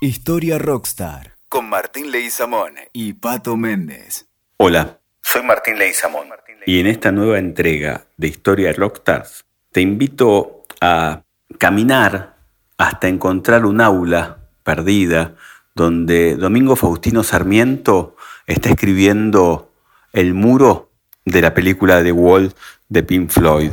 Historia Rockstar con Martín Leguizamón y Pato Méndez. Hola, soy Martín Leguizamón y en esta nueva entrega de Historia Rockstars te invito a caminar hasta encontrar un aula perdida donde Domingo Faustino Sarmiento está escribiendo el muro de la película The Wall de Pink Floyd.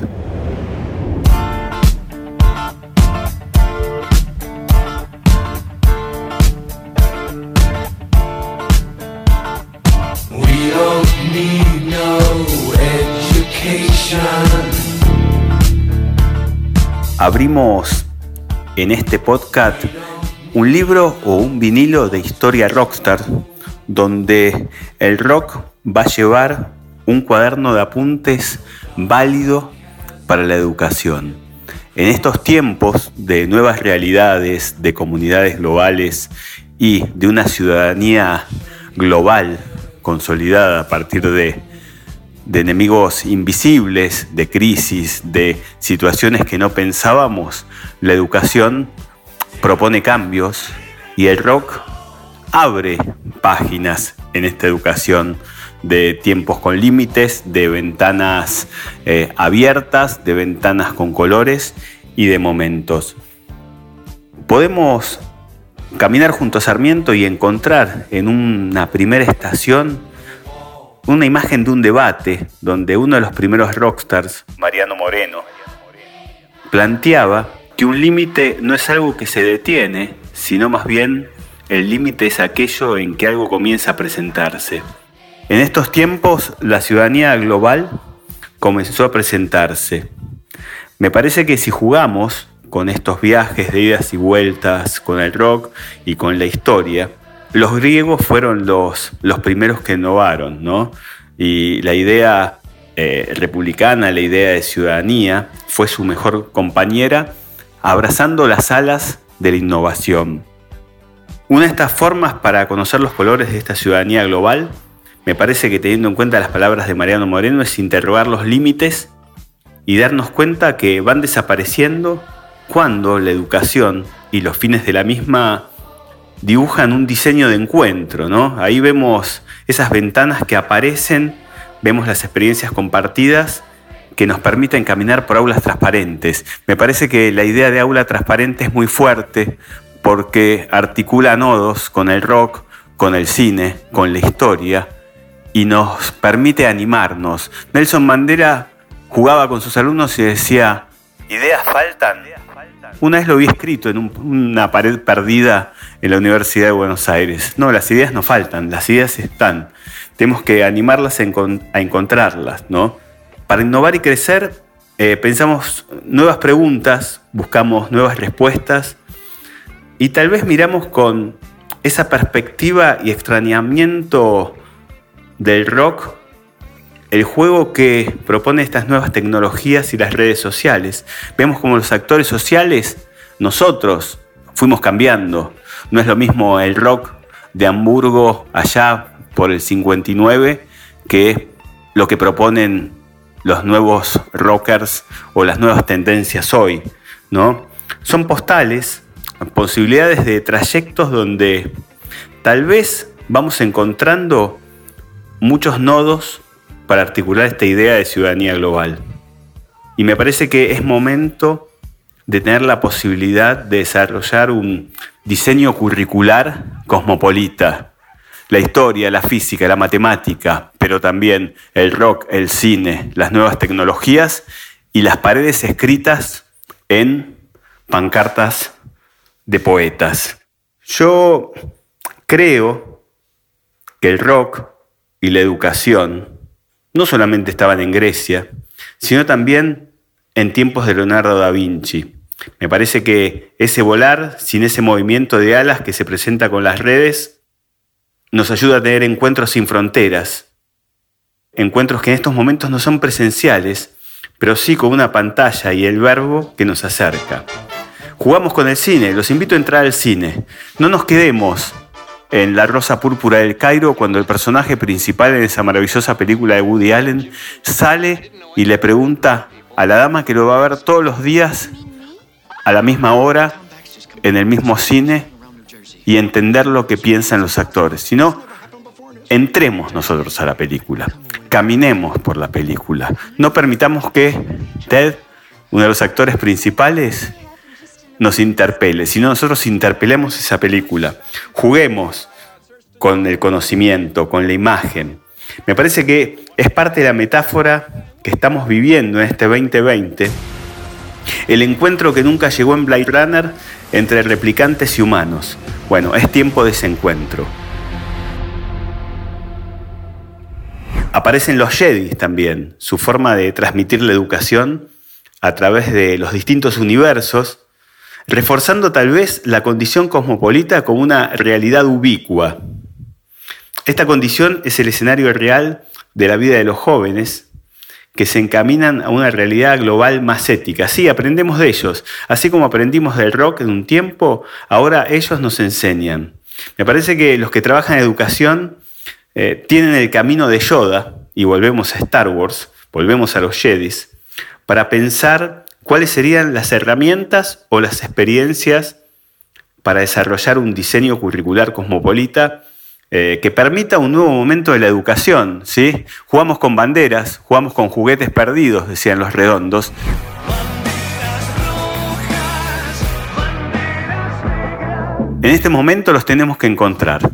Abrimos en este podcast un libro o un vinilo de historia rockstar donde el rock va a llevar un cuaderno de apuntes válido para la educación. En estos tiempos de nuevas realidades, de comunidades globales y de una ciudadanía global consolidada a partir de, de enemigos invisibles, de crisis, de situaciones que no pensábamos, la educación propone cambios y el rock abre páginas en esta educación de tiempos con límites, de ventanas eh, abiertas, de ventanas con colores y de momentos. Podemos caminar junto a Sarmiento y encontrar en una primera estación una imagen de un debate donde uno de los primeros rockstars, Mariano Moreno, planteaba que un límite no es algo que se detiene, sino más bien el límite es aquello en que algo comienza a presentarse. En estos tiempos la ciudadanía global comenzó a presentarse. Me parece que si jugamos con estos viajes de idas y vueltas, con el rock y con la historia, los griegos fueron los, los primeros que innovaron, ¿no? Y la idea eh, republicana, la idea de ciudadanía, fue su mejor compañera, abrazando las alas de la innovación. Una de estas formas para conocer los colores de esta ciudadanía global, me parece que teniendo en cuenta las palabras de Mariano Moreno, es interrogar los límites y darnos cuenta que van desapareciendo cuando la educación y los fines de la misma dibujan un diseño de encuentro, ¿no? Ahí vemos esas ventanas que aparecen, vemos las experiencias compartidas que nos permiten caminar por aulas transparentes. Me parece que la idea de aula transparente es muy fuerte porque articula nodos con el rock, con el cine, con la historia y nos permite animarnos. Nelson Mandela jugaba con sus alumnos y decía, ¿ideas faltan? Una vez lo vi escrito en una pared perdida en la Universidad de Buenos Aires. No, las ideas no faltan, las ideas están. Tenemos que animarlas a encontrarlas, ¿no? Para innovar y crecer, eh, pensamos nuevas preguntas, buscamos nuevas respuestas y tal vez miramos con esa perspectiva y extrañamiento del rock el juego que propone estas nuevas tecnologías y las redes sociales. Vemos como los actores sociales, nosotros, fuimos cambiando. No es lo mismo el rock de Hamburgo allá por el 59 que lo que proponen los nuevos rockers o las nuevas tendencias hoy, ¿no? Son postales posibilidades de trayectos donde tal vez vamos encontrando muchos nodos para articular esta idea de ciudadanía global. Y me parece que es momento de tener la posibilidad de desarrollar un diseño curricular cosmopolita. La historia, la física, la matemática, pero también el rock, el cine, las nuevas tecnologías y las paredes escritas en pancartas de poetas. Yo creo que el rock y la educación no solamente estaban en Grecia, sino también en tiempos de Leonardo da Vinci. Me parece que ese volar, sin ese movimiento de alas que se presenta con las redes, nos ayuda a tener encuentros sin fronteras. Encuentros que en estos momentos no son presenciales, pero sí con una pantalla y el verbo que nos acerca. Jugamos con el cine, los invito a entrar al cine. No nos quedemos en La Rosa Púrpura del Cairo cuando el personaje principal en esa maravillosa película de Woody Allen sale y le pregunta a la dama que lo va a ver todos los días a la misma hora en el mismo cine y entender lo que piensan los actores, sino entremos nosotros a la película, caminemos por la película, no permitamos que Ted, uno de los actores principales, nos interpele, sino nosotros interpelemos esa película, juguemos con el conocimiento, con la imagen. Me parece que es parte de la metáfora que estamos viviendo en este 2020, el encuentro que nunca llegó en Blade Runner entre replicantes y humanos. Bueno, es tiempo de ese encuentro. Aparecen los Jedi también, su forma de transmitir la educación a través de los distintos universos, reforzando tal vez la condición cosmopolita como una realidad ubicua. Esta condición es el escenario real de la vida de los jóvenes que se encaminan a una realidad global más ética. Sí, aprendemos de ellos. Así como aprendimos del rock en un tiempo, ahora ellos nos enseñan. Me parece que los que trabajan en educación eh, tienen el camino de Yoda, y volvemos a Star Wars, volvemos a los Jedis, para pensar cuáles serían las herramientas o las experiencias para desarrollar un diseño curricular cosmopolita eh, que permita un nuevo momento de la educación. ¿sí? Jugamos con banderas, jugamos con juguetes perdidos, decían los redondos. En este momento los tenemos que encontrar.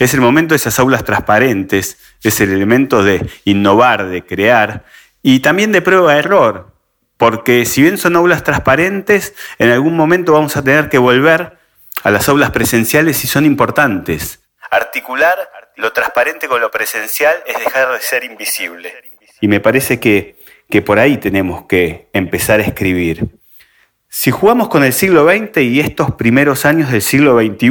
Es el momento de esas aulas transparentes, es el elemento de innovar, de crear y también de prueba-error, porque si bien son aulas transparentes, en algún momento vamos a tener que volver a las aulas presenciales y son importantes. Articular lo transparente con lo presencial es dejar de ser invisible. Y me parece que, que por ahí tenemos que empezar a escribir. Si jugamos con el siglo XX y estos primeros años del siglo XXI,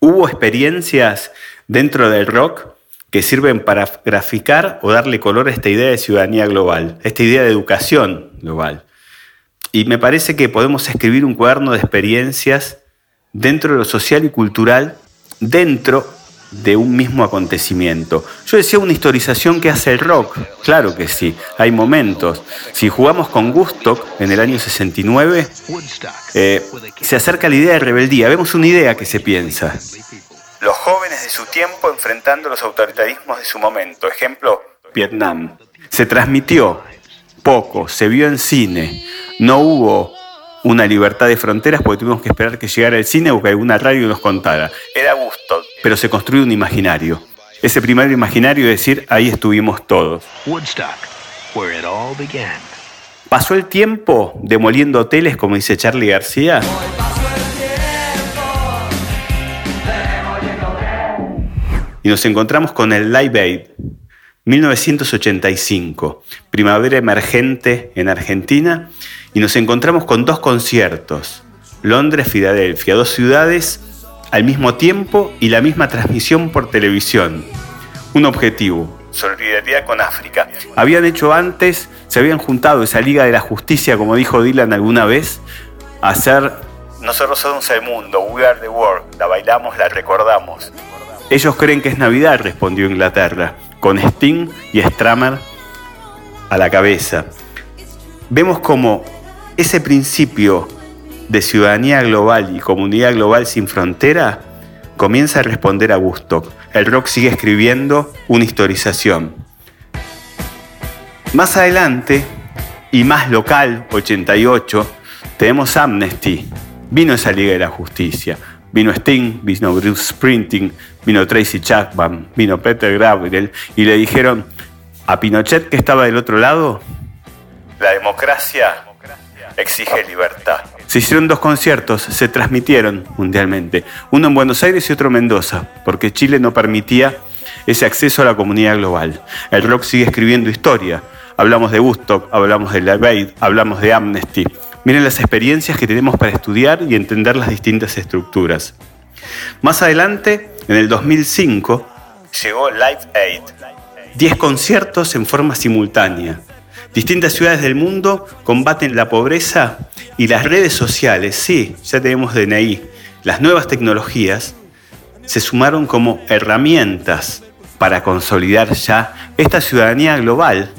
hubo experiencias dentro del rock que sirven para graficar o darle color a esta idea de ciudadanía global, esta idea de educación global. Y me parece que podemos escribir un cuaderno de experiencias dentro de lo social y cultural, dentro de un mismo acontecimiento. Yo decía una historización que hace el rock, claro que sí, hay momentos. Si jugamos con Gusto en el año 69, eh, se acerca la idea de rebeldía, vemos una idea que se piensa. Los jóvenes de su tiempo enfrentando los autoritarismos de su momento, ejemplo, Vietnam. Se transmitió poco, se vio en cine, no hubo una libertad de fronteras porque tuvimos que esperar que llegara el cine o que alguna radio nos contara. Era gusto, pero se construyó un imaginario. Ese primer imaginario es decir, ahí estuvimos todos. Pasó el tiempo demoliendo hoteles, como dice Charlie García. Y nos encontramos con el Live Aid, 1985, primavera emergente en Argentina, y nos encontramos con dos conciertos, Londres-Filadelfia, dos ciudades al mismo tiempo y la misma transmisión por televisión. Un objetivo, solidaridad con África. Habían hecho antes, se habían juntado esa Liga de la Justicia, como dijo Dylan alguna vez, a hacer Nosotros somos el mundo, we are the world, la bailamos, la recordamos. Ellos creen que es Navidad, respondió Inglaterra, con Sting y Stramer a la cabeza. Vemos como ese principio de ciudadanía global y comunidad global sin frontera comienza a responder a gusto. El rock sigue escribiendo una historización. Más adelante, y más local, 88, tenemos Amnesty. Vino esa Liga de la Justicia. Vino Sting, vino Bruce Sprinting, vino Tracy Chapman, vino Peter Gabriel y le dijeron a Pinochet que estaba del otro lado, la democracia exige libertad. Se hicieron dos conciertos, se transmitieron mundialmente, uno en Buenos Aires y otro en Mendoza, porque Chile no permitía ese acceso a la comunidad global. El rock sigue escribiendo historia. Hablamos de Woodstock, hablamos de Live Aid, hablamos de Amnesty. Miren las experiencias que tenemos para estudiar y entender las distintas estructuras. Más adelante, en el 2005, llegó Live Aid. Diez conciertos en forma simultánea. Distintas ciudades del mundo combaten la pobreza y las redes sociales, sí, ya tenemos DNI, las nuevas tecnologías se sumaron como herramientas para consolidar ya esta ciudadanía global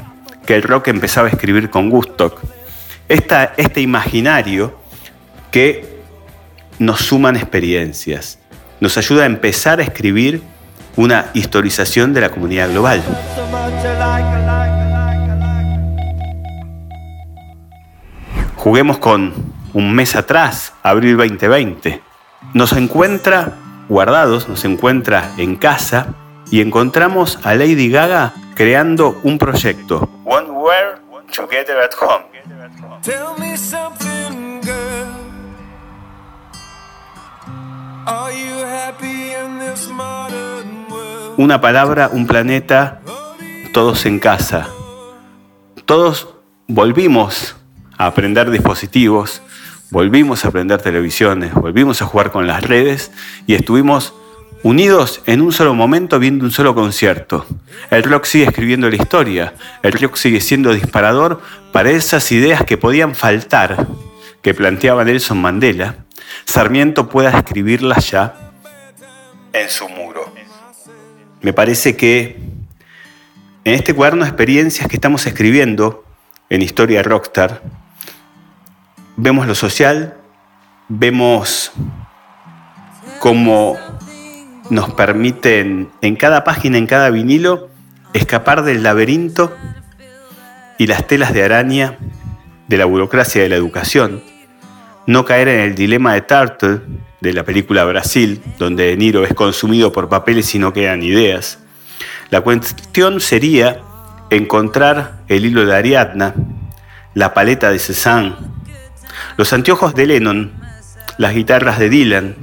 que el rock empezaba a escribir con Gustock. este imaginario que nos suman experiencias, nos ayuda a empezar a escribir una historización de la comunidad global. Juguemos con un mes atrás, abril 2020. Nos encuentra guardados, nos encuentra en casa y encontramos a Lady Gaga creando un proyecto. Una palabra, un planeta, todos en casa. Todos volvimos a aprender dispositivos, volvimos a aprender televisiones, volvimos a jugar con las redes y estuvimos unidos en un solo momento viendo un solo concierto. El rock sigue escribiendo la historia, el rock sigue siendo disparador para esas ideas que podían faltar, que planteaba Nelson Mandela, Sarmiento pueda escribirlas ya en su muro. Me parece que en este cuaderno de experiencias que estamos escribiendo en Historia Rockstar, vemos lo social, vemos cómo nos permiten en cada página, en cada vinilo, escapar del laberinto y las telas de araña de la burocracia de la educación, no caer en el dilema de Turtle de la película Brasil, donde De Niro es consumido por papeles y no quedan ideas. La cuestión sería encontrar el hilo de Ariadna, la paleta de Cézanne, los anteojos de Lennon, las guitarras de Dylan,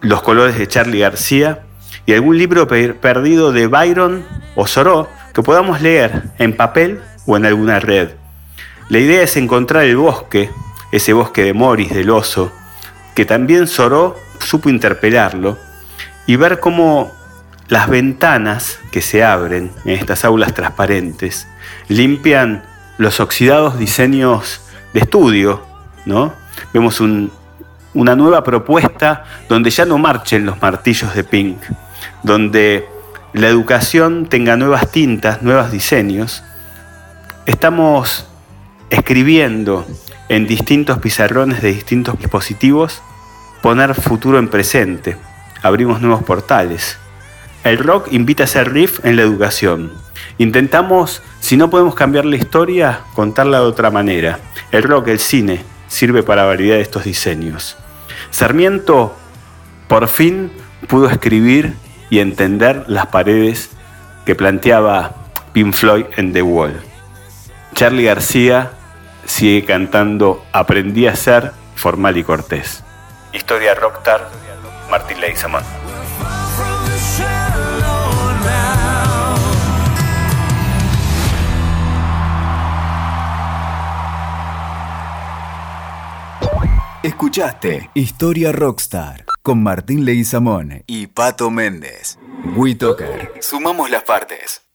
los colores de Charlie García y algún libro perdido de Byron o Soró que podamos leer en papel o en alguna red. La idea es encontrar el bosque ese bosque de Moris, del oso, que también Soró supo interpelarlo, y ver cómo las ventanas que se abren en estas aulas transparentes limpian los oxidados diseños de estudio, ¿no? Vemos una nueva propuesta donde ya no marchen los martillos de Pink, donde la educación tenga nuevas tintas, nuevos diseños. Estamos escribiendo en distintos pizarrones de distintos dispositivos, poner futuro en presente. Abrimos nuevos portales. El rock invita a hacer riff en la educación. Intentamos, si no podemos cambiar la historia, contarla de otra manera. El rock, el cine, sirve para validar estos diseños. Sarmiento, por fin, pudo escribir y entender las paredes que planteaba Pink Floyd en The Wall. Charlie García sigue cantando Aprendí a ser formal y cortés. Historia Rockstar, Martín Leizamón. Escuchaste Historia Rockstar con Martín Leguizamón y Pato Méndez. WeToker. Sumamos las partes.